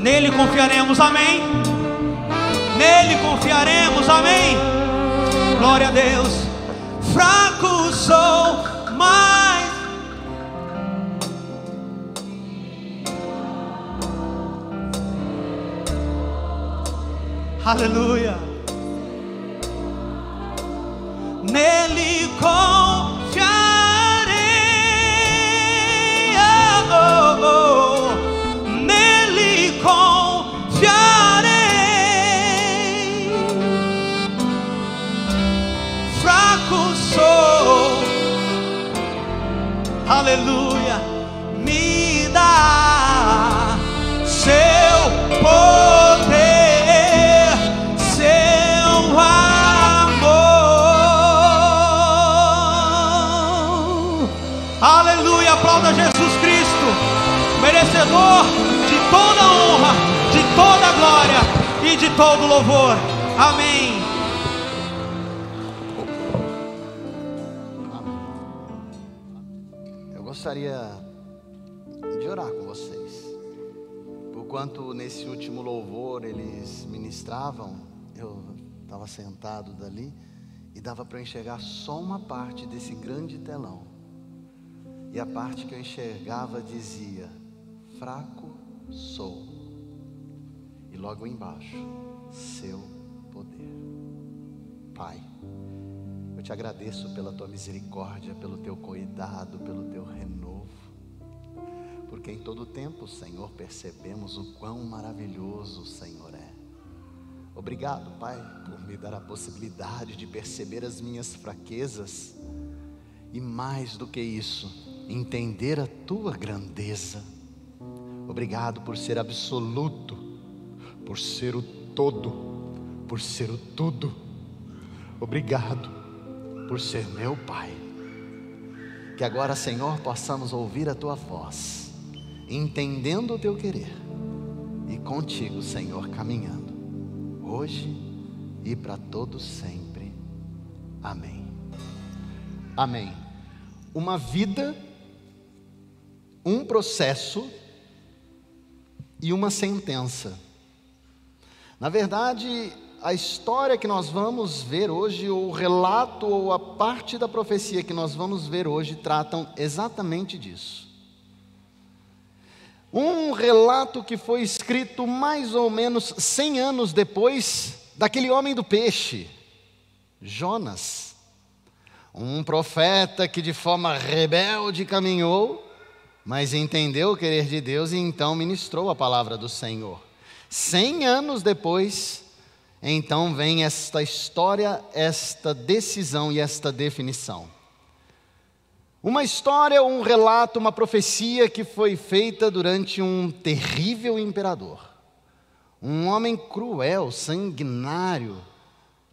Nele confiaremos, amém. Nele confiaremos, amém. Glória a Deus. Fraco sou, mas Aleluia. Nele confiarei. Aleluia. Me dá seu poder, seu amor. Aleluia, aplauda Jesus Cristo, merecedor de toda honra, de toda glória e de todo louvor. Amém. Gostaria de orar com vocês. Por quanto nesse último louvor eles ministravam, eu estava sentado dali e dava para enxergar só uma parte desse grande telão. E a parte que eu enxergava dizia: Fraco sou. E logo embaixo, seu poder. Pai, eu te agradeço pela tua misericórdia, pelo teu cuidado, pelo teu renovo. Porque em todo tempo, Senhor, percebemos o quão maravilhoso o Senhor é. Obrigado, Pai, por me dar a possibilidade de perceber as minhas fraquezas e mais do que isso, entender a tua grandeza. Obrigado por ser absoluto, por ser o todo, por ser o tudo. Obrigado por ser meu Pai. Que agora, Senhor, possamos ouvir a tua voz, entendendo o teu querer e contigo, Senhor, caminhando, hoje e para todos sempre. Amém. Amém. Uma vida, um processo e uma sentença. Na verdade, a história que nós vamos ver hoje, ou o relato, ou a parte da profecia que nós vamos ver hoje, tratam exatamente disso. Um relato que foi escrito mais ou menos 100 anos depois daquele homem do peixe, Jonas. Um profeta que de forma rebelde caminhou, mas entendeu o querer de Deus e então ministrou a palavra do Senhor. Cem anos depois, então vem esta história, esta decisão e esta definição. Uma história, um relato, uma profecia que foi feita durante um terrível imperador. Um homem cruel, sanguinário,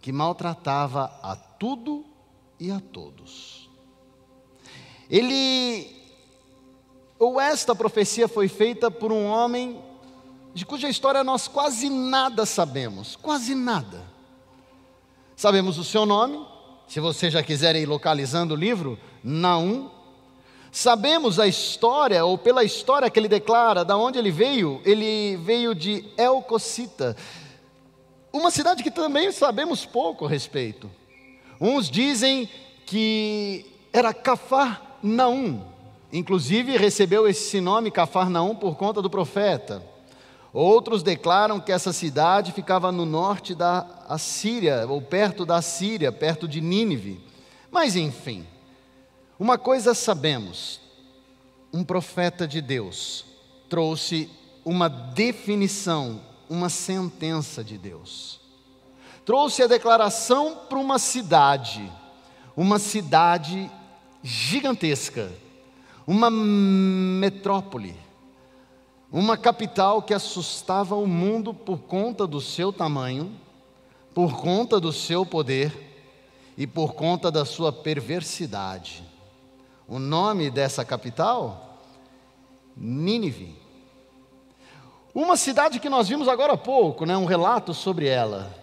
que maltratava a tudo e a todos. Ele, ou esta profecia foi feita por um homem de cuja história nós quase nada sabemos, quase nada. Sabemos o seu nome, se você já quiser ir localizando o livro, Naum. Sabemos a história, ou pela história que ele declara, da onde ele veio, ele veio de Elcocita, uma cidade que também sabemos pouco a respeito. Uns dizem que era Cafarnaum, inclusive recebeu esse nome Cafarnaum por conta do profeta. Outros declaram que essa cidade ficava no norte da Assíria, ou perto da Síria, perto de Nínive. Mas enfim, uma coisa sabemos: um profeta de Deus trouxe uma definição, uma sentença de Deus. Trouxe a declaração para uma cidade, uma cidade gigantesca, uma metrópole uma capital que assustava o mundo por conta do seu tamanho, por conta do seu poder e por conta da sua perversidade. O nome dessa capital? Nínive. Uma cidade que nós vimos agora há pouco, né, um relato sobre ela.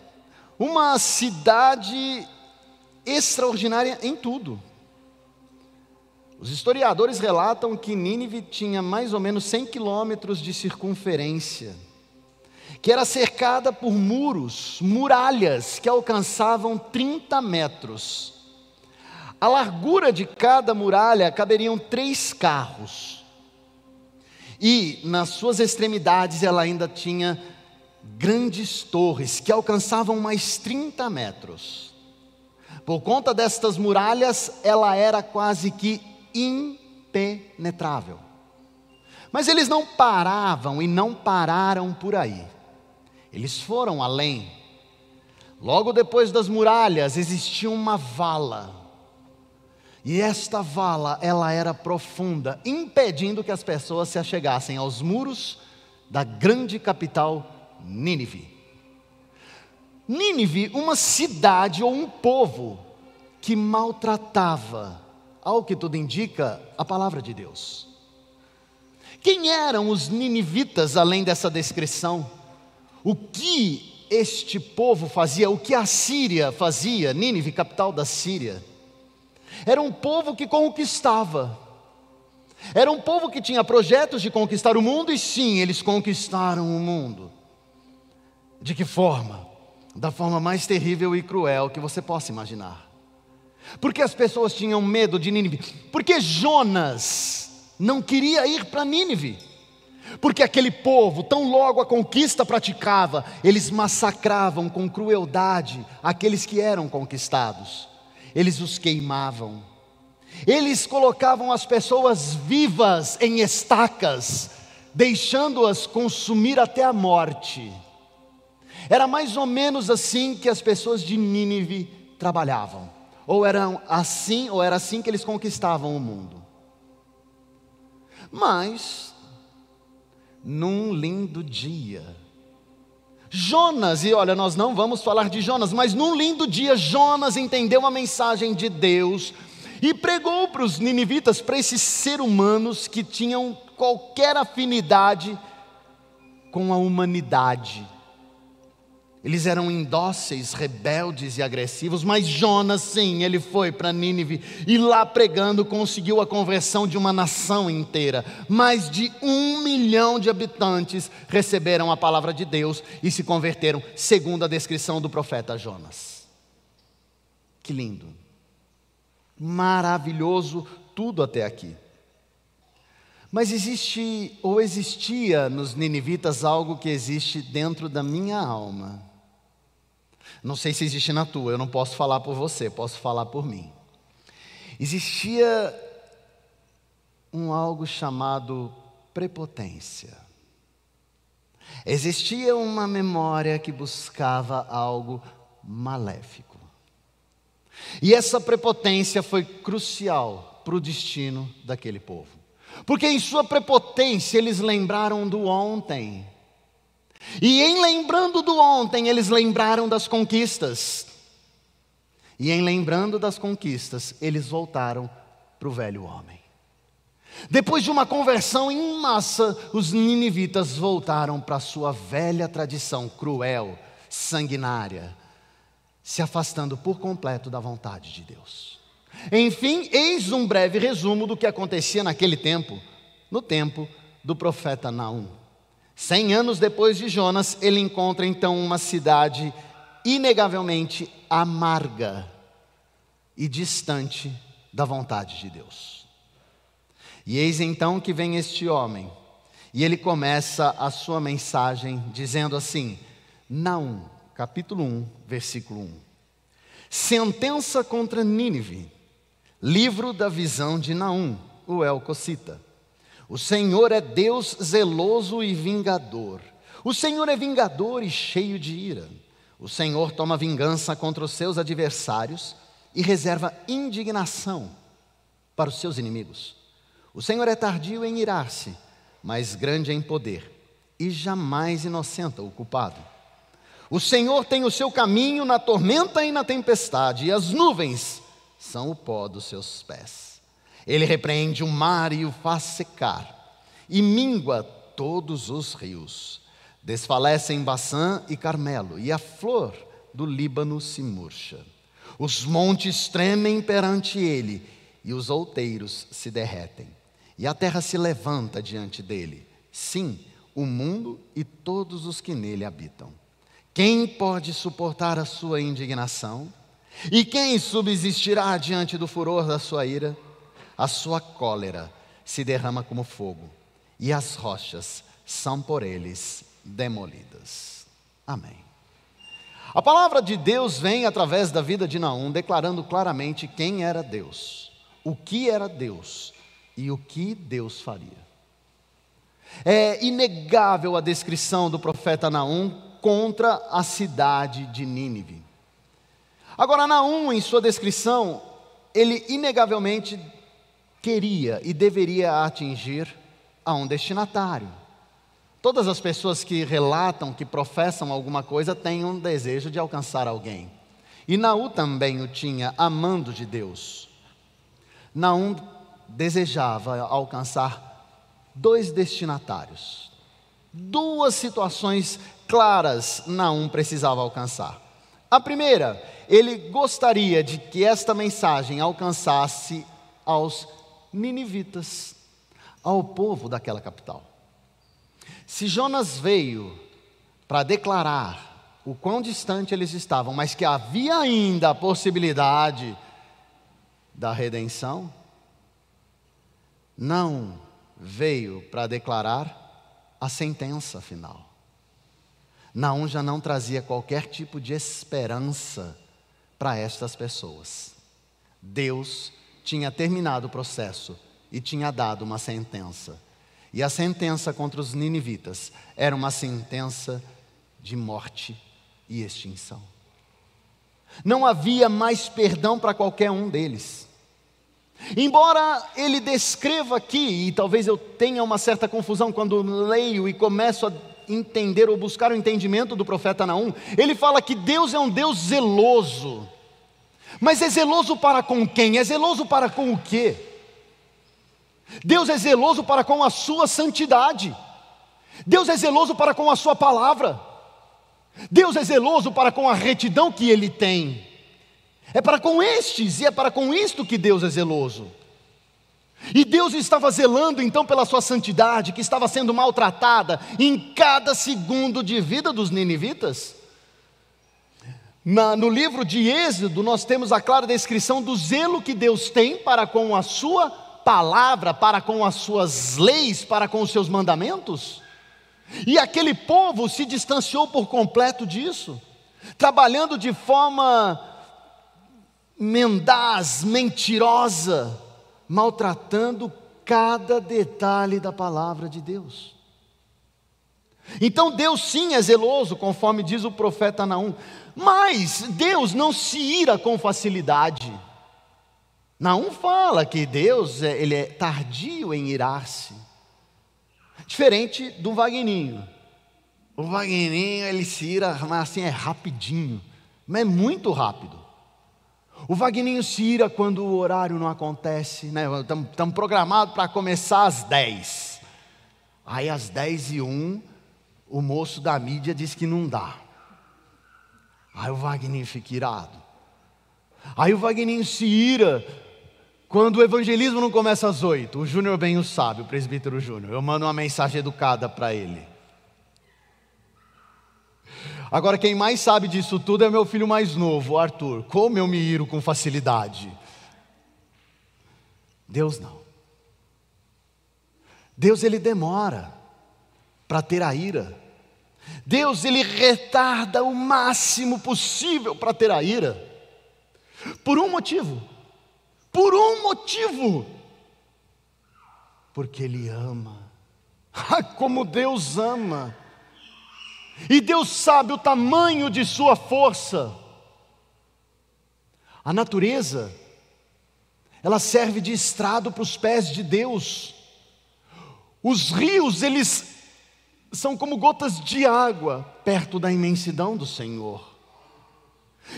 Uma cidade extraordinária em tudo. Os historiadores relatam que Nínive tinha mais ou menos 100 quilômetros de circunferência. que era cercada por muros, muralhas que alcançavam 30 metros. A largura de cada muralha caberiam três carros. E nas suas extremidades ela ainda tinha grandes torres que alcançavam mais 30 metros. Por conta destas muralhas, ela era quase que impenetrável. Mas eles não paravam e não pararam por aí. Eles foram além. Logo depois das muralhas existia uma vala. E esta vala, ela era profunda, impedindo que as pessoas se achegassem aos muros da grande capital Nínive. Nínive, uma cidade ou um povo que maltratava, ao que tudo indica, a palavra de Deus. Quem eram os ninivitas além dessa descrição? O que este povo fazia, o que a Síria fazia, Nínive, capital da Síria? Era um povo que conquistava. Era um povo que tinha projetos de conquistar o mundo, e sim, eles conquistaram o mundo. De que forma? Da forma mais terrível e cruel que você possa imaginar. Porque as pessoas tinham medo de Nínive? Porque Jonas não queria ir para Nínive. Porque aquele povo, tão logo a conquista praticava, eles massacravam com crueldade aqueles que eram conquistados. Eles os queimavam. Eles colocavam as pessoas vivas em estacas, deixando-as consumir até a morte. Era mais ou menos assim que as pessoas de Nínive trabalhavam. Ou eram assim, ou era assim que eles conquistavam o mundo. Mas, num lindo dia, Jonas, e olha, nós não vamos falar de Jonas, mas num lindo dia, Jonas entendeu a mensagem de Deus e pregou para os ninivitas, para esses seres humanos que tinham qualquer afinidade com a humanidade. Eles eram indóceis, rebeldes e agressivos, mas Jonas, sim, ele foi para Nínive e lá pregando conseguiu a conversão de uma nação inteira. Mais de um milhão de habitantes receberam a palavra de Deus e se converteram, segundo a descrição do profeta Jonas. Que lindo, maravilhoso tudo até aqui. Mas existe, ou existia nos ninivitas algo que existe dentro da minha alma não sei se existe na tua, eu não posso falar por você, posso falar por mim. Existia um algo chamado prepotência. Existia uma memória que buscava algo maléfico. E essa prepotência foi crucial para o destino daquele povo. Porque em sua prepotência eles lembraram do ontem. E em lembrando do ontem, eles lembraram das conquistas. E em lembrando das conquistas, eles voltaram para o velho homem. Depois de uma conversão em massa, os ninivitas voltaram para a sua velha tradição cruel, sanguinária, se afastando por completo da vontade de Deus. Enfim, eis um breve resumo do que acontecia naquele tempo, no tempo do profeta Naum. Cem anos depois de Jonas, ele encontra então uma cidade inegavelmente amarga e distante da vontade de Deus. E eis então que vem este homem, e ele começa a sua mensagem dizendo assim: Naum, capítulo 1, versículo 1. Sentença contra Nínive, livro da visão de Naum, o Elcocita. O Senhor é Deus zeloso e vingador. O Senhor é vingador e cheio de ira. O Senhor toma vingança contra os seus adversários e reserva indignação para os seus inimigos. O Senhor é tardio em irar-se, mas grande em poder, e jamais inocenta o culpado. O Senhor tem o seu caminho na tormenta e na tempestade, e as nuvens são o pó dos seus pés. Ele repreende o mar e o faz secar, e mingua todos os rios. Desfalecem Baçã e Carmelo, e a flor do Líbano se murcha. Os montes tremem perante ele, e os outeiros se derretem. E a terra se levanta diante dele. Sim, o mundo e todos os que nele habitam. Quem pode suportar a sua indignação? E quem subsistirá diante do furor da sua ira? A sua cólera se derrama como fogo, e as rochas são por eles demolidas. Amém. A palavra de Deus vem através da vida de Naum, declarando claramente quem era Deus, o que era Deus e o que Deus faria. É inegável a descrição do profeta Naum contra a cidade de Nínive. Agora, Naum, em sua descrição, ele inegavelmente queria e deveria atingir a um destinatário. Todas as pessoas que relatam, que professam alguma coisa, têm um desejo de alcançar alguém. E Naú também o tinha, amando de Deus. Naum desejava alcançar dois destinatários. Duas situações claras Naum precisava alcançar. A primeira, ele gostaria de que esta mensagem alcançasse aos ninivitas, ao povo daquela capital. Se Jonas veio para declarar o quão distante eles estavam, mas que havia ainda a possibilidade da redenção, não veio para declarar a sentença final. Naum já não trazia qualquer tipo de esperança para estas pessoas. Deus tinha terminado o processo e tinha dado uma sentença. E a sentença contra os ninivitas era uma sentença de morte e extinção. Não havia mais perdão para qualquer um deles. Embora ele descreva aqui, e talvez eu tenha uma certa confusão quando leio e começo a entender ou buscar o entendimento do profeta Naum, ele fala que Deus é um Deus zeloso. Mas é zeloso para com quem? É zeloso para com o quê? Deus é zeloso para com a sua santidade. Deus é zeloso para com a sua palavra. Deus é zeloso para com a retidão que ele tem. É para com estes e é para com isto que Deus é zeloso. E Deus estava zelando então pela sua santidade, que estava sendo maltratada em cada segundo de vida dos ninivitas. Na, no livro de Êxodo, nós temos a clara descrição do zelo que Deus tem para com a sua palavra, para com as suas leis, para com os seus mandamentos. E aquele povo se distanciou por completo disso, trabalhando de forma mendaz, mentirosa, maltratando cada detalhe da palavra de Deus. Então Deus sim é zeloso, conforme diz o profeta Naum, mas Deus não se ira com facilidade. Naum fala que Deus é, ele é tardio em irar-se, diferente do Vagninho. O Vagninho ele se ira, mas assim é rapidinho, mas é muito rápido. O Vagninho se ira quando o horário não acontece, né? Estamos programados para começar às 10. Aí às 10 e 1, o moço da mídia diz que não dá. Aí o Vagninho fica irado. Aí o Vagninho se ira quando o evangelismo não começa às 8. O Júnior bem o sabe, o presbítero Júnior. Eu mando uma mensagem educada para ele. Agora, quem mais sabe disso tudo é meu filho mais novo, Arthur. Como eu me iro com facilidade. Deus não. Deus ele demora para ter a ira. Deus ele retarda o máximo possível para ter a ira. Por um motivo. Por um motivo. Porque ele ama. Ah, como Deus ama. E Deus sabe o tamanho de sua força. A natureza, ela serve de estrado para os pés de Deus. Os rios, eles são como gotas de água perto da imensidão do Senhor.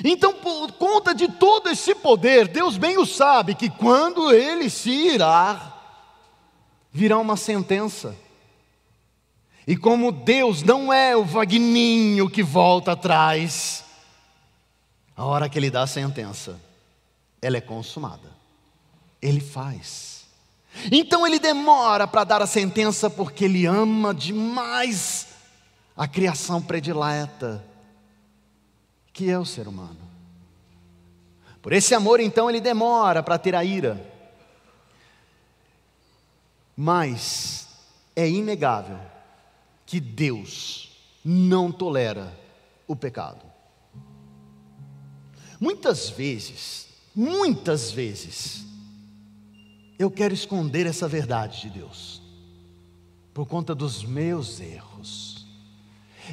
Então, por conta de todo esse poder, Deus bem o sabe que quando ele se irá, virá uma sentença. E como Deus não é o vagninho que volta atrás, a hora que ele dá a sentença, ela é consumada. Ele faz. Então ele demora para dar a sentença porque ele ama demais a criação predileta, que é o ser humano. Por esse amor, então, ele demora para ter a ira. Mas é inegável que Deus não tolera o pecado. Muitas vezes, muitas vezes, eu quero esconder essa verdade de Deus, por conta dos meus erros.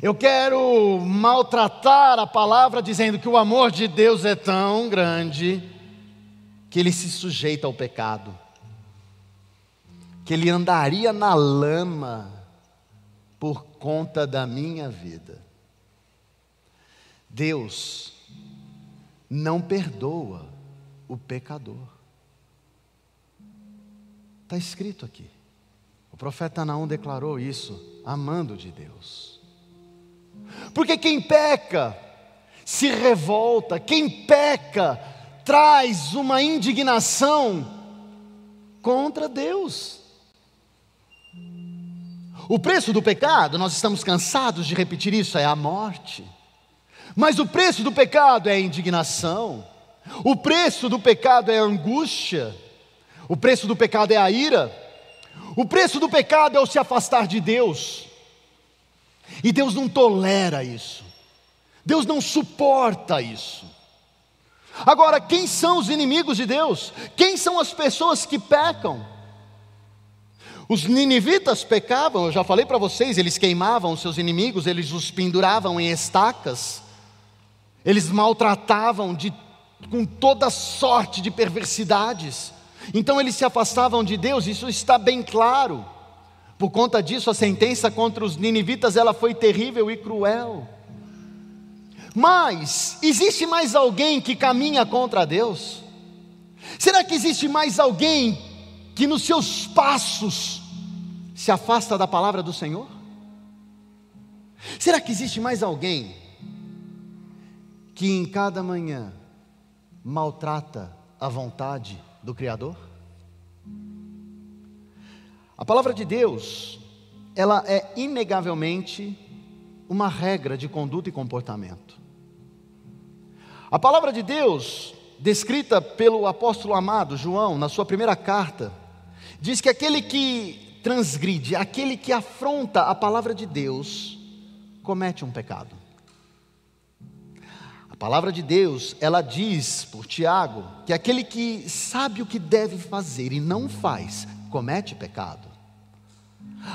Eu quero maltratar a palavra dizendo que o amor de Deus é tão grande que ele se sujeita ao pecado, que ele andaria na lama por conta da minha vida. Deus não perdoa o pecador. Está escrito aqui. O profeta Naum declarou isso, amando de Deus. Porque quem peca se revolta, quem peca traz uma indignação contra Deus. O preço do pecado, nós estamos cansados de repetir isso, é a morte. Mas o preço do pecado é a indignação. O preço do pecado é a angústia. O preço do pecado é a ira. O preço do pecado é o se afastar de Deus. E Deus não tolera isso. Deus não suporta isso. Agora, quem são os inimigos de Deus? Quem são as pessoas que pecam? Os ninivitas pecavam, eu já falei para vocês, eles queimavam seus inimigos, eles os penduravam em estacas, eles maltratavam de, com toda sorte de perversidades. Então eles se afastavam de Deus, isso está bem claro. Por conta disso, a sentença contra os ninivitas ela foi terrível e cruel. Mas existe mais alguém que caminha contra Deus? Será que existe mais alguém que nos seus passos se afasta da palavra do Senhor? Será que existe mais alguém que em cada manhã maltrata a vontade do Criador? A palavra de Deus, ela é inegavelmente uma regra de conduta e comportamento. A palavra de Deus, descrita pelo apóstolo amado João, na sua primeira carta, diz que aquele que transgride, aquele que afronta a palavra de Deus, comete um pecado. A palavra de Deus, ela diz por Tiago que aquele que sabe o que deve fazer e não faz, comete pecado.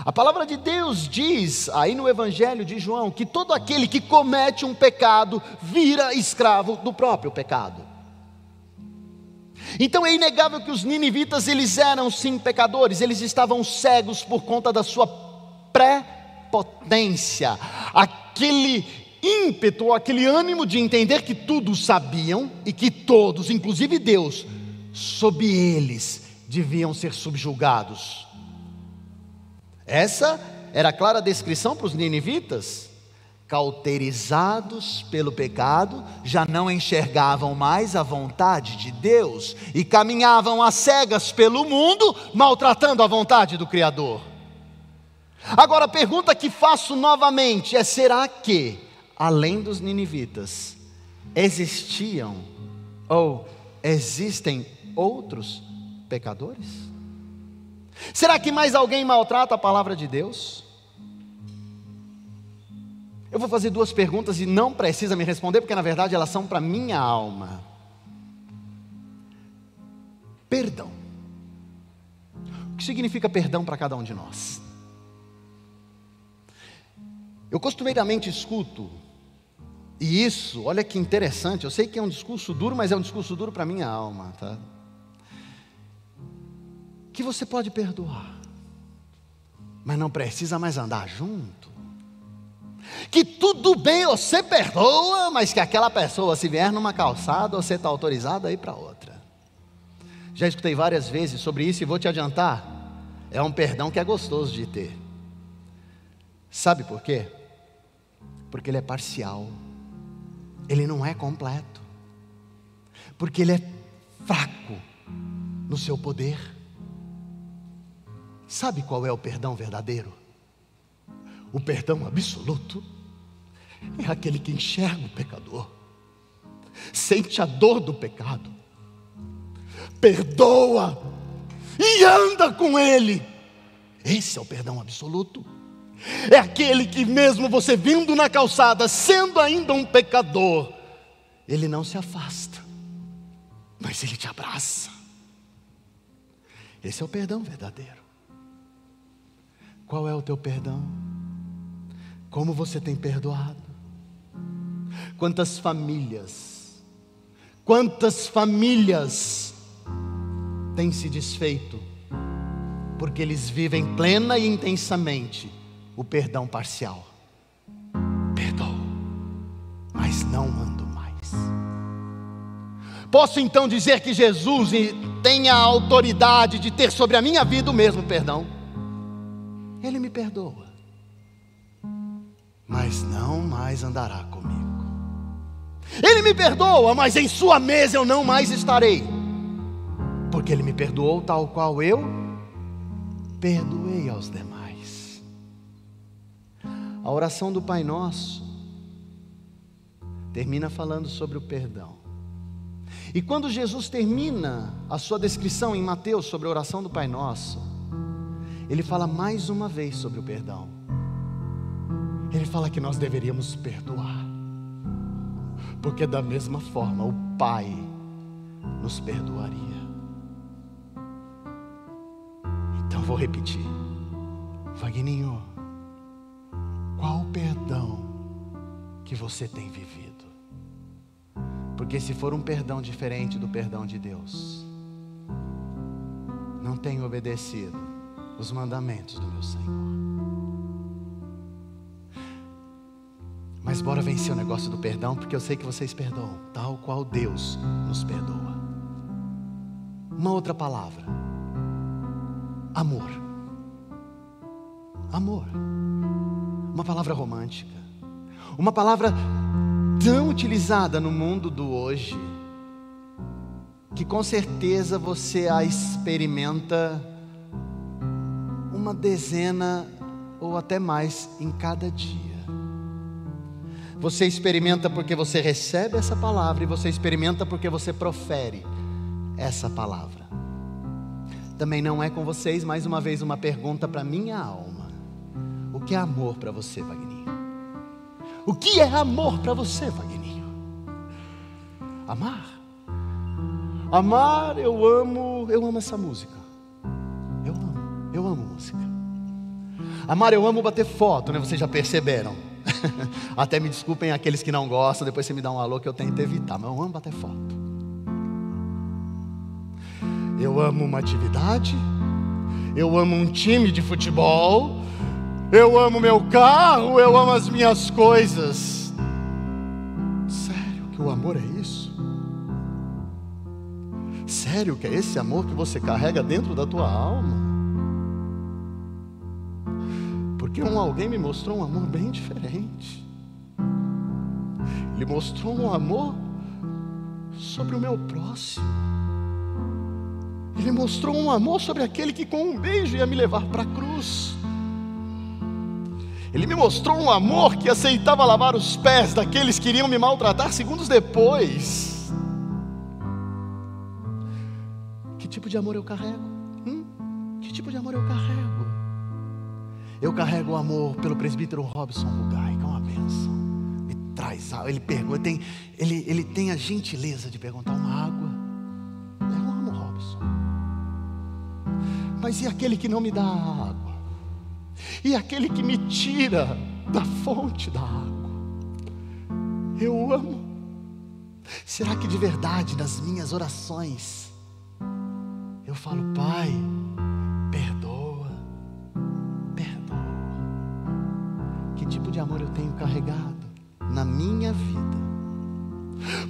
A palavra de Deus diz, aí no Evangelho de João, que todo aquele que comete um pecado vira escravo do próprio pecado. Então é inegável que os ninivitas eles eram sim pecadores, eles estavam cegos por conta da sua pré-potência, aquele ímpeto, aquele ânimo de entender que tudo sabiam e que todos, inclusive Deus, sob eles deviam ser subjugados. Essa era a clara descrição para os ninivitas. Cauterizados pelo pecado, já não enxergavam mais a vontade de Deus e caminhavam às cegas pelo mundo, maltratando a vontade do Criador. Agora a pergunta que faço novamente é: será que além dos ninivitas, existiam ou existem outros pecadores? Será que mais alguém maltrata a palavra de Deus? Eu vou fazer duas perguntas e não precisa me responder, porque na verdade elas são para minha alma. Perdão. O que significa perdão para cada um de nós? Eu costumeiramente escuto e isso, olha que interessante, eu sei que é um discurso duro, mas é um discurso duro para minha alma, tá? Que você pode perdoar, mas não precisa mais andar junto. Que tudo bem, você perdoa, mas que aquela pessoa, se vier numa calçada, você está autorizado a ir para outra. Já escutei várias vezes sobre isso e vou te adiantar: é um perdão que é gostoso de ter. Sabe por quê? Porque ele é parcial ele não é completo, porque ele é fraco no seu poder. Sabe qual é o perdão verdadeiro? O perdão absoluto é aquele que enxerga o pecador, sente a dor do pecado, perdoa e anda com ele. Esse é o perdão absoluto. É aquele que, mesmo você vindo na calçada, sendo ainda um pecador, ele não se afasta, mas ele te abraça. Esse é o perdão verdadeiro. Qual é o teu perdão? Como você tem perdoado? Quantas famílias, quantas famílias têm se desfeito, porque eles vivem plena e intensamente o perdão parcial. Perdoo, mas não ando mais. Posso então dizer que Jesus tem a autoridade de ter sobre a minha vida o mesmo perdão? Ele me perdoa, mas não mais andará comigo. Ele me perdoa, mas em Sua mesa eu não mais estarei, porque Ele me perdoou tal qual eu perdoei aos demais. A oração do Pai Nosso termina falando sobre o perdão. E quando Jesus termina a sua descrição em Mateus sobre a oração do Pai Nosso, ele fala mais uma vez sobre o perdão. Ele fala que nós deveríamos perdoar, porque da mesma forma o Pai nos perdoaria. Então vou repetir, Vagninho, qual o perdão que você tem vivido? Porque se for um perdão diferente do perdão de Deus, não tem obedecido os mandamentos do meu Senhor. Mas bora vencer o negócio do perdão, porque eu sei que vocês perdoam, tal qual Deus nos perdoa. Uma outra palavra: amor. Amor. Uma palavra romântica. Uma palavra tão utilizada no mundo do hoje, que com certeza você a experimenta uma dezena ou até mais em cada dia. Você experimenta porque você recebe essa palavra e você experimenta porque você profere essa palavra. Também não é com vocês, mais uma vez, uma pergunta para minha alma: que é amor para você, Vagninho? O que é amor para você, Vagninho? Amar. Amar, eu amo, eu amo essa música. Eu amo música. Amar, eu amo bater foto, né? Vocês já perceberam. Até me desculpem aqueles que não gostam, depois você me dá um alô que eu tento evitar, mas eu amo bater foto. Eu amo uma atividade, eu amo um time de futebol, eu amo meu carro, eu amo as minhas coisas. Sério que o amor é isso? Sério que é esse amor que você carrega dentro da tua alma? Porque um alguém me mostrou um amor bem diferente. Ele mostrou um amor sobre o meu próximo. Ele mostrou um amor sobre aquele que com um beijo ia me levar para a cruz. Ele me mostrou um amor que aceitava lavar os pés daqueles que iriam me maltratar segundos depois. Que tipo de amor eu carrego? Hum? Que tipo de amor eu carrego? Eu carrego o amor pelo presbítero Robson Mugai, que é uma benção. Me traz água. Ele pergunta, tem, ele, ele tem a gentileza de perguntar uma água. Eu amo Robson. Mas e aquele que não me dá água? E aquele que me tira da fonte da água? Eu amo. Será que de verdade nas minhas orações eu falo, Pai, tipo de amor eu tenho carregado na minha vida.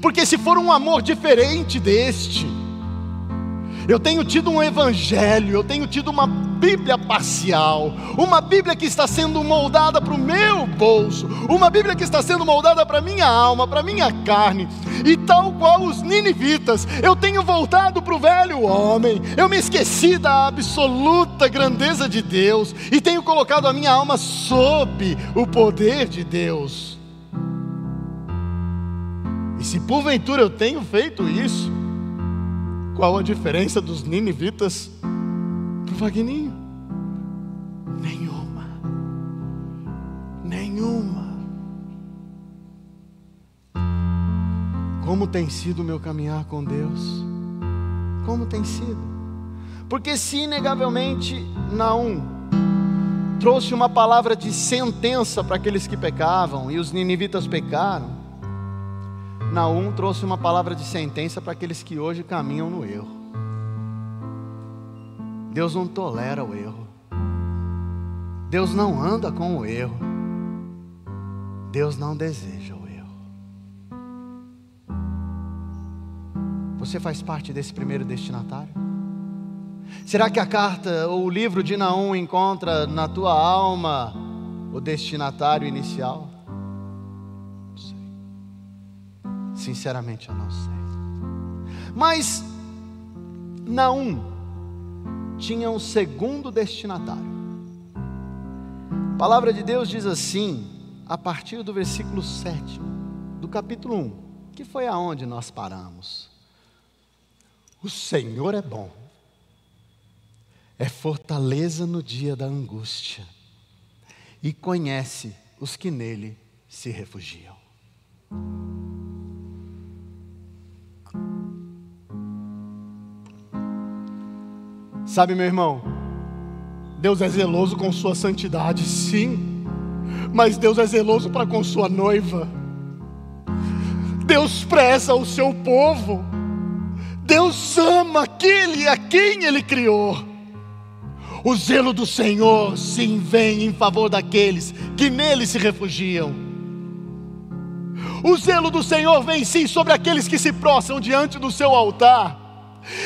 Porque se for um amor diferente deste, Eu tenho tido um evangelho, eu tenho tido uma Bíblia parcial, uma Bíblia que está sendo moldada para o meu bolso, uma Bíblia que está sendo moldada para a minha alma, para a minha carne, e tal qual os ninivitas, eu tenho voltado para o velho homem, eu me esqueci da absoluta grandeza de Deus e tenho colocado a minha alma sob o poder de Deus. E se porventura eu tenho feito isso, qual a diferença dos ninivitas para o Vagninho? Nenhuma. Nenhuma. Como tem sido o meu caminhar com Deus? Como tem sido? Porque se inegavelmente Naum trouxe uma palavra de sentença para aqueles que pecavam e os ninivitas pecaram, Naum trouxe uma palavra de sentença para aqueles que hoje caminham no erro. Deus não tolera o erro. Deus não anda com o erro. Deus não deseja o erro. Você faz parte desse primeiro destinatário? Será que a carta ou o livro de Naum encontra na tua alma o destinatário inicial? Sinceramente, eu não sei. Mas Naum tinha um segundo destinatário. A palavra de Deus diz assim, a partir do versículo 7 do capítulo 1, que foi aonde nós paramos. O Senhor é bom, é fortaleza no dia da angústia, e conhece os que nele se refugiam. Sabe, meu irmão, Deus é zeloso com sua santidade, sim, mas Deus é zeloso para com sua noiva. Deus preza o seu povo. Deus ama aquele a quem ele criou. O zelo do Senhor sim vem em favor daqueles que nele se refugiam. O zelo do Senhor vem sim sobre aqueles que se prostram diante do seu altar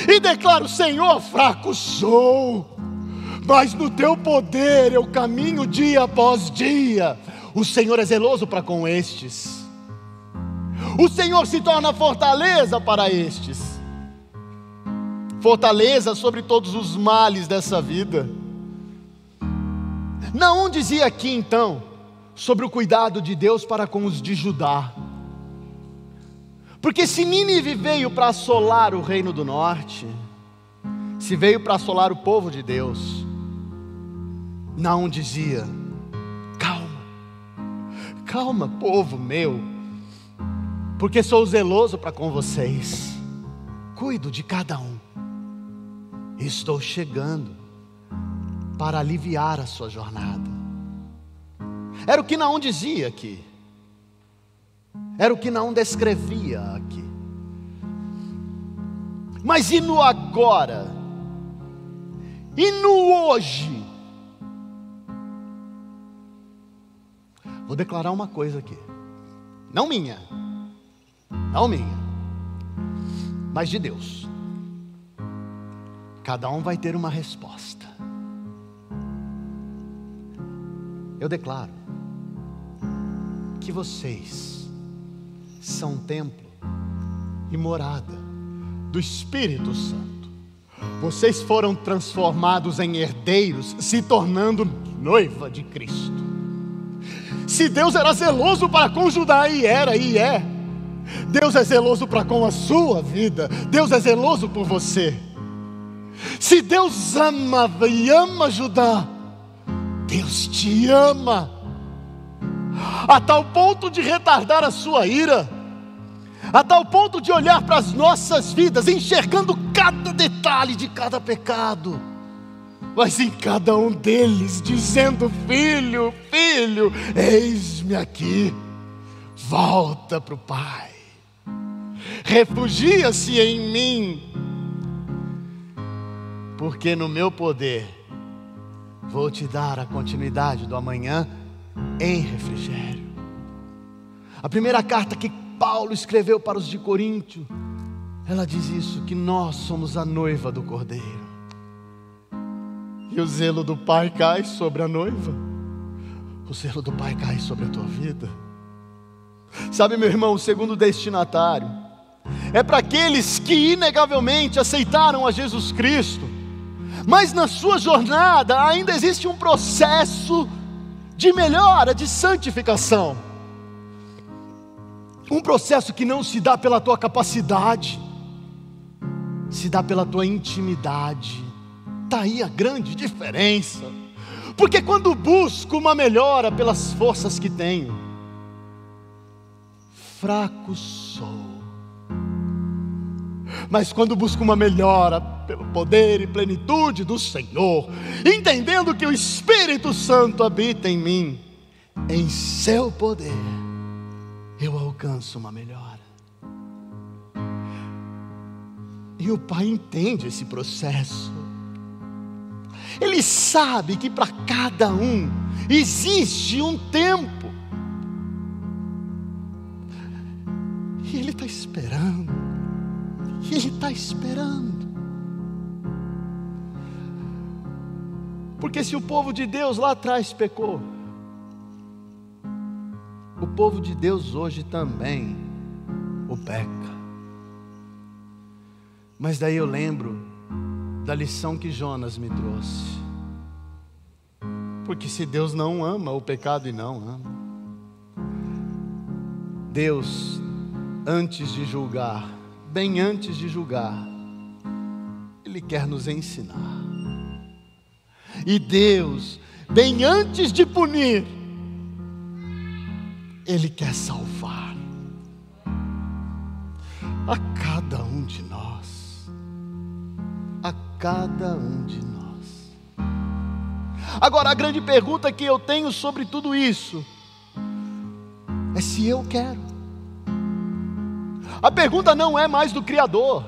e declaro: Senhor, fraco sou, mas no teu poder eu caminho dia após dia. O Senhor é zeloso para com estes. O Senhor se torna fortaleza para estes. Fortaleza sobre todos os males dessa vida. Não dizia aqui então sobre o cuidado de Deus para com os de Judá. Porque se Nínive veio para assolar o reino do norte, se veio para assolar o povo de Deus, não dizia: calma, calma, povo meu, porque sou zeloso para com vocês, cuido de cada um, estou chegando para aliviar a sua jornada. Era o que Naum dizia aqui. Era o que não descrevia aqui. Mas e no agora? E no hoje? Vou declarar uma coisa aqui. Não minha. Não minha. Mas de Deus. Cada um vai ter uma resposta. Eu declaro que vocês são templo e morada do Espírito Santo. Vocês foram transformados em herdeiros, se tornando noiva de Cristo. Se Deus era zeloso para com Judá, e era e é, Deus é zeloso para com a sua vida, Deus é zeloso por você. Se Deus ama e ama Judá, Deus te ama a tal ponto de retardar a sua ira, a tal ponto de olhar para as nossas vidas, enxergando cada detalhe de cada pecado, mas em cada um deles dizendo: Filho, filho, eis-me aqui, volta para o Pai, refugia-se em mim, porque no meu poder vou te dar a continuidade do amanhã em refrigério. A primeira carta que Paulo escreveu para os de Coríntio, ela diz isso: que nós somos a noiva do Cordeiro. E o zelo do Pai cai sobre a noiva, o zelo do Pai cai sobre a tua vida. Sabe, meu irmão, o segundo destinatário é para aqueles que inegavelmente aceitaram a Jesus Cristo, mas na sua jornada ainda existe um processo de melhora, de santificação. Um processo que não se dá pela tua capacidade, se dá pela tua intimidade. Está aí a grande diferença. Porque quando busco uma melhora pelas forças que tenho, fraco sou. Mas quando busco uma melhora pelo poder e plenitude do Senhor, entendendo que o Espírito Santo habita em mim, em seu poder, eu alcanço uma melhora. E o Pai entende esse processo. Ele sabe que para cada um existe um tempo. E Ele está esperando. Ele está esperando. Porque se o povo de Deus lá atrás pecou, o povo de Deus hoje também o peca. Mas daí eu lembro da lição que Jonas me trouxe. Porque se Deus não ama o pecado e não ama, Deus, antes de julgar, bem antes de julgar, Ele quer nos ensinar. E Deus, bem antes de punir, Ele quer salvar a cada um de nós. A cada um de nós. Agora, a grande pergunta que eu tenho sobre tudo isso é se eu quero. A pergunta não é mais do Criador.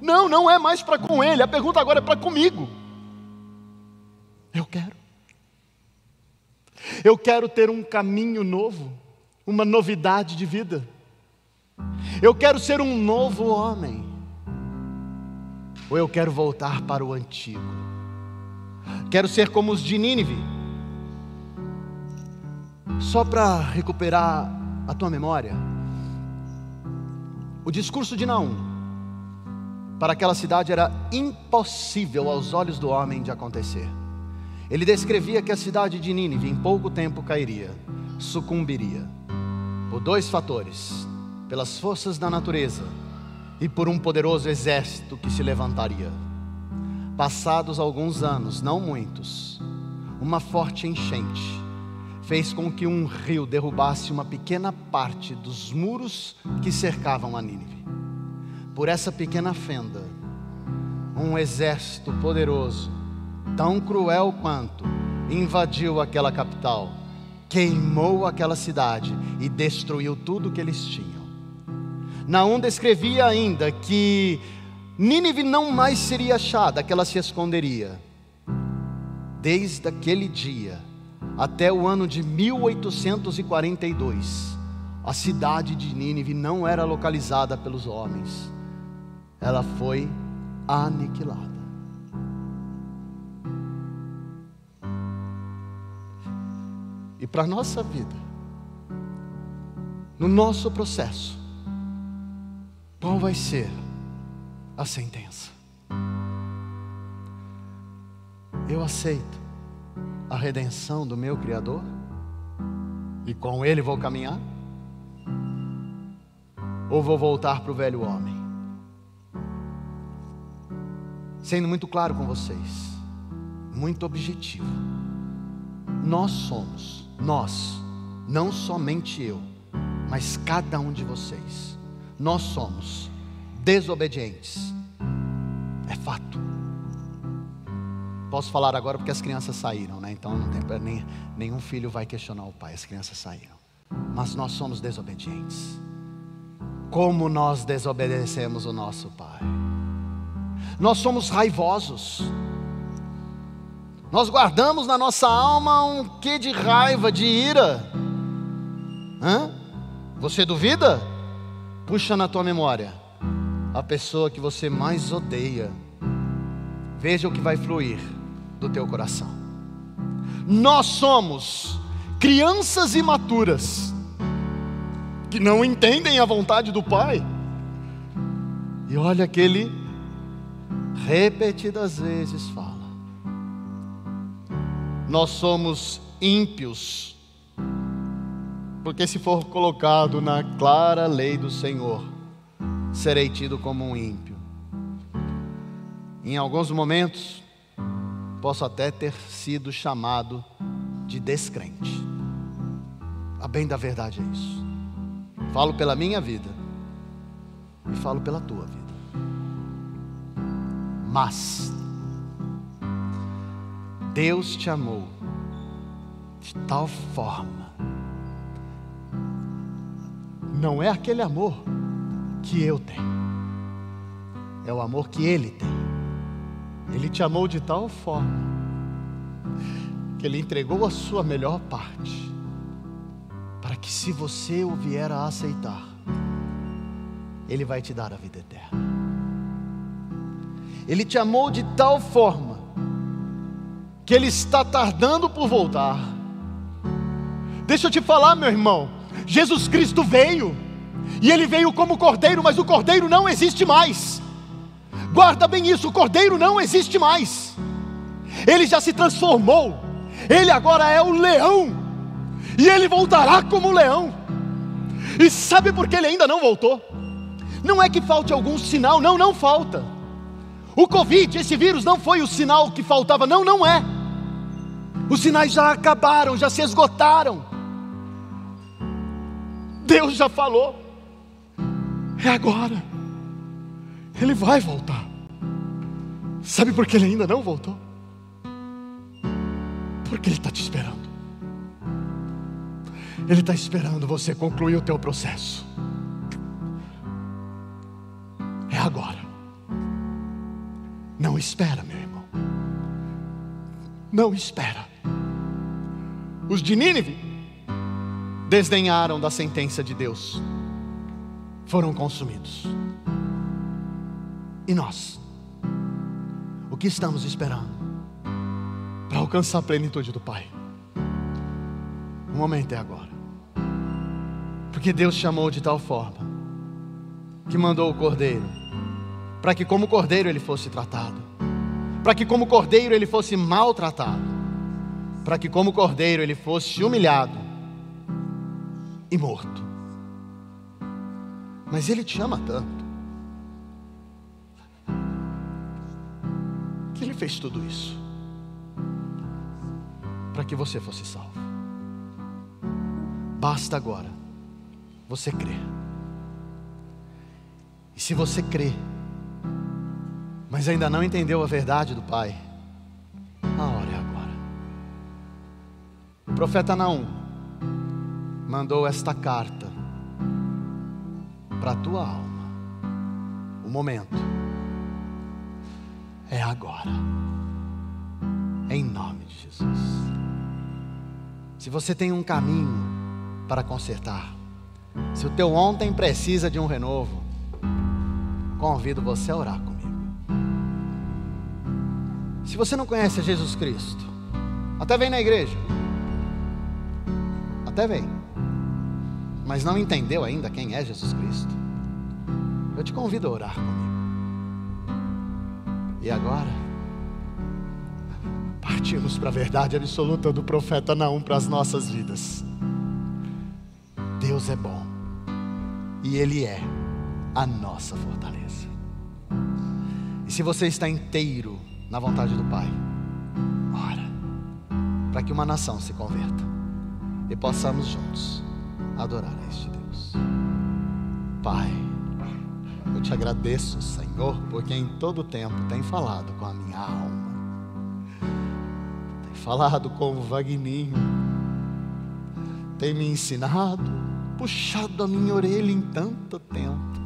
Não, não é mais para com Ele. A pergunta agora é para comigo. Eu quero. Eu quero ter um caminho novo, uma novidade de vida. Eu quero ser um novo homem. Ou eu quero voltar para o antigo. Quero ser como os de Nínive. Só para recuperar a tua memória. O discurso de Naum para aquela cidade era impossível aos olhos do homem de acontecer. Ele descrevia que a cidade de Nínive em pouco tempo cairia, sucumbiria, por dois fatores: pelas forças da natureza e por um poderoso exército que se levantaria. Passados alguns anos, não muitos, uma forte enchente fez com que um rio derrubasse uma pequena parte dos muros que cercavam a Nínive. Por essa pequena fenda, um exército poderoso tão cruel quanto, invadiu aquela capital, queimou aquela cidade e destruiu tudo que eles tinham. Naum descrevia ainda que Nínive não mais seria achada, que ela se esconderia. Desde aquele dia até o ano de 1842, a cidade de Nínive não era localizada pelos homens, ela foi aniquilada. e para a nossa vida, no nosso processo, qual vai ser a sentença? Eu aceito a redenção do meu Criador e com Ele vou caminhar? Ou vou voltar para o velho homem? Sendo muito claro com vocês, muito objetivo, nós somos nós, não somente eu, mas cada um de vocês, nós somos desobedientes. É fato. Posso falar agora porque as crianças saíram, né? Então não tem nem, nenhum filho vai questionar o pai, as crianças saíram. Mas nós somos desobedientes. Como nós desobedecemos o nosso pai? Nós somos raivosos. Nós guardamos na nossa alma um quê de raiva, de ira. Hã? Você duvida? Puxa na tua memória. a pessoa que você mais odeia, veja o que vai fluir do teu coração. Nós somos crianças imaturas que não entendem a vontade do Pai. E olha que ele repetidas vezes fala: Nós somos ímpios, porque se for colocado na clara lei do Senhor, serei tido como um ímpio. Em alguns momentos, posso até ter sido chamado de descrente. A bem da verdade é isso. Falo pela minha vida e falo pela tua vida. Mas Deus te amou de tal forma. Não é aquele amor que eu tenho, é o amor que Ele tem. Ele te amou de tal forma que Ele entregou a sua melhor parte, para que se você o vier a aceitar, Ele vai te dar a vida eterna. Ele te amou de tal forma que Ele está tardando por voltar. Deixa eu te falar, meu irmão, Jesus Cristo veio, e Ele veio como cordeiro, mas o cordeiro não existe mais. Guarda bem isso: o cordeiro não existe mais. Ele já se transformou. Ele agora é o leão. E ele voltará como leão. E sabe por que ele ainda não voltou? Não é que falte algum sinal, não, não falta. O Covid, esse vírus, não foi o sinal que faltava, não, não é. Os sinais já acabaram, já se esgotaram. Deus já falou. É agora. Ele vai voltar. Sabe por que ele ainda não voltou? Porque ele está te esperando. Ele está esperando você concluir o teu processo. É agora. Não espera, meu irmão. Não espera. Os de Nínive desdenharam da sentença de Deus. Foram consumidos. E nós? O que estamos esperando para alcançar a plenitude do Pai? O momento é agora. Porque Deus chamou de tal forma que mandou o cordeiro, para que, como cordeiro, ele fosse tratado, para que, como cordeiro, ele fosse maltratado, para que, como cordeiro, ele fosse humilhado e morto. Mas ele te ama tanto fez tudo isso para que você fosse salvo. Basta agora você crer. E se você crê, mas ainda não entendeu a verdade do Pai, a hora é agora. O profeta Naum mandou esta carta para a tua alma. O momento é agora. Em nome de Jesus. Se você tem um caminho para consertar, se o teu ontem precisa de um renovo, convido você a orar comigo. Se você não conhece Jesus Cristo, até vem na igreja. Até vem. Mas não entendeu ainda quem é Jesus Cristo. Eu te convido a orar comigo. E agora, partimos para a verdade absoluta do profeta Naum para as nossas vidas. Deus é bom. E Ele é a nossa fortaleza. E se você está inteiro na vontade do Pai, ora, para que uma nação se converta e possamos juntos adorar a este Deus. Pai, te agradeço, Senhor, porque em todo tempo tem falado com a minha alma, tem falado com o Vagninho, tem me ensinado, puxado a minha orelha em tanto tempo.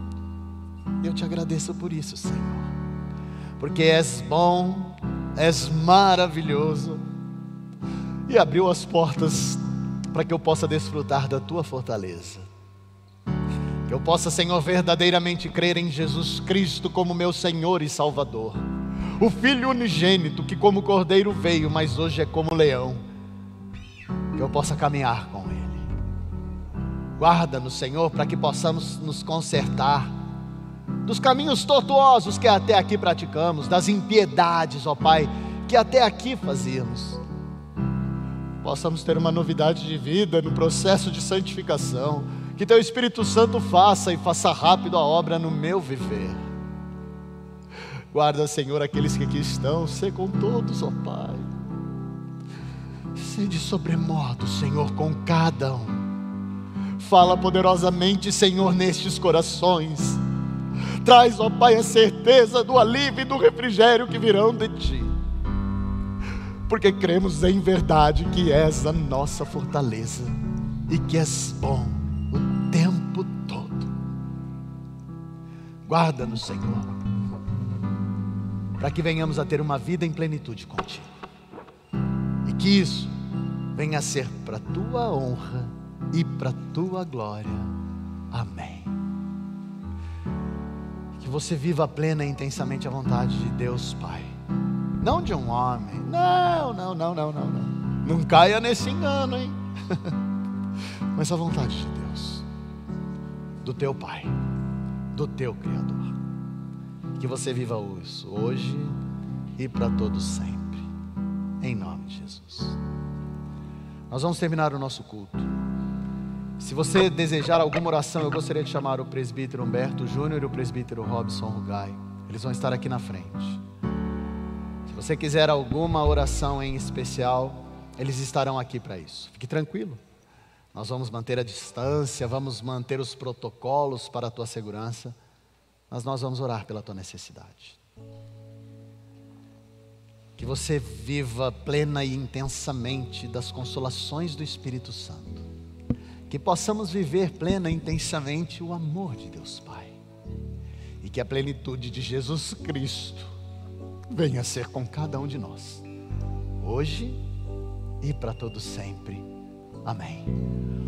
Eu te agradeço por isso, Senhor porque és bom, és maravilhoso, e abriu as portas para que eu possa desfrutar da tua fortaleza. Eu possa, Senhor, verdadeiramente crer em Jesus Cristo como meu Senhor e Salvador. O Filho unigênito que, como cordeiro, veio, mas hoje é como leão. Que eu possa caminhar com Ele. Guarda-nos, Senhor, para que possamos nos consertar dos caminhos tortuosos que até aqui praticamos, das impiedades, ó Pai, que até aqui fazíamos. Possamos ter uma novidade de vida no processo de santificação. Que Teu Espírito Santo faça e faça rápido a obra no meu viver. Guarda, Senhor, aqueles que aqui estão, sê com todos, ó Pai. Sede sobremodo, Senhor, com cada um. Fala poderosamente, Senhor, nestes corações. Traz, ó Pai, a certeza do alívio e do refrigério que virão de Ti. Porque cremos em verdade que és a nossa fortaleza e que és bom Guarda-nos, Senhor, para que venhamos a ter uma vida em plenitude contigo. E que isso venha a ser para a tua honra e para a tua glória. Amém. Que você viva plena e intensamente a vontade de Deus, Pai. Não de um homem. Não, não, não, não, não, não. Não caia nesse engano, hein? Mas a vontade de Deus, do teu Pai, do teu Criador. Que você viva isso hoje e para todos sempre. Em nome de Jesus. Nós vamos terminar o nosso culto. Se você desejar alguma oração, eu gostaria de chamar o presbítero Humberto Júnior e o presbítero Robson Rugai. Eles vão estar aqui na frente. Se você quiser alguma oração em especial, eles estarão aqui para isso. Fique tranquilo. Nós vamos manter a distância, vamos manter os protocolos para a tua segurança, mas nós vamos orar pela tua necessidade. Que você viva plena e intensamente das consolações do Espírito Santo que possamos viver plena e intensamente o amor de Deus Pai. E que a plenitude de Jesus Cristo venha a ser com cada um de nós, hoje e para todo sempre. Amém.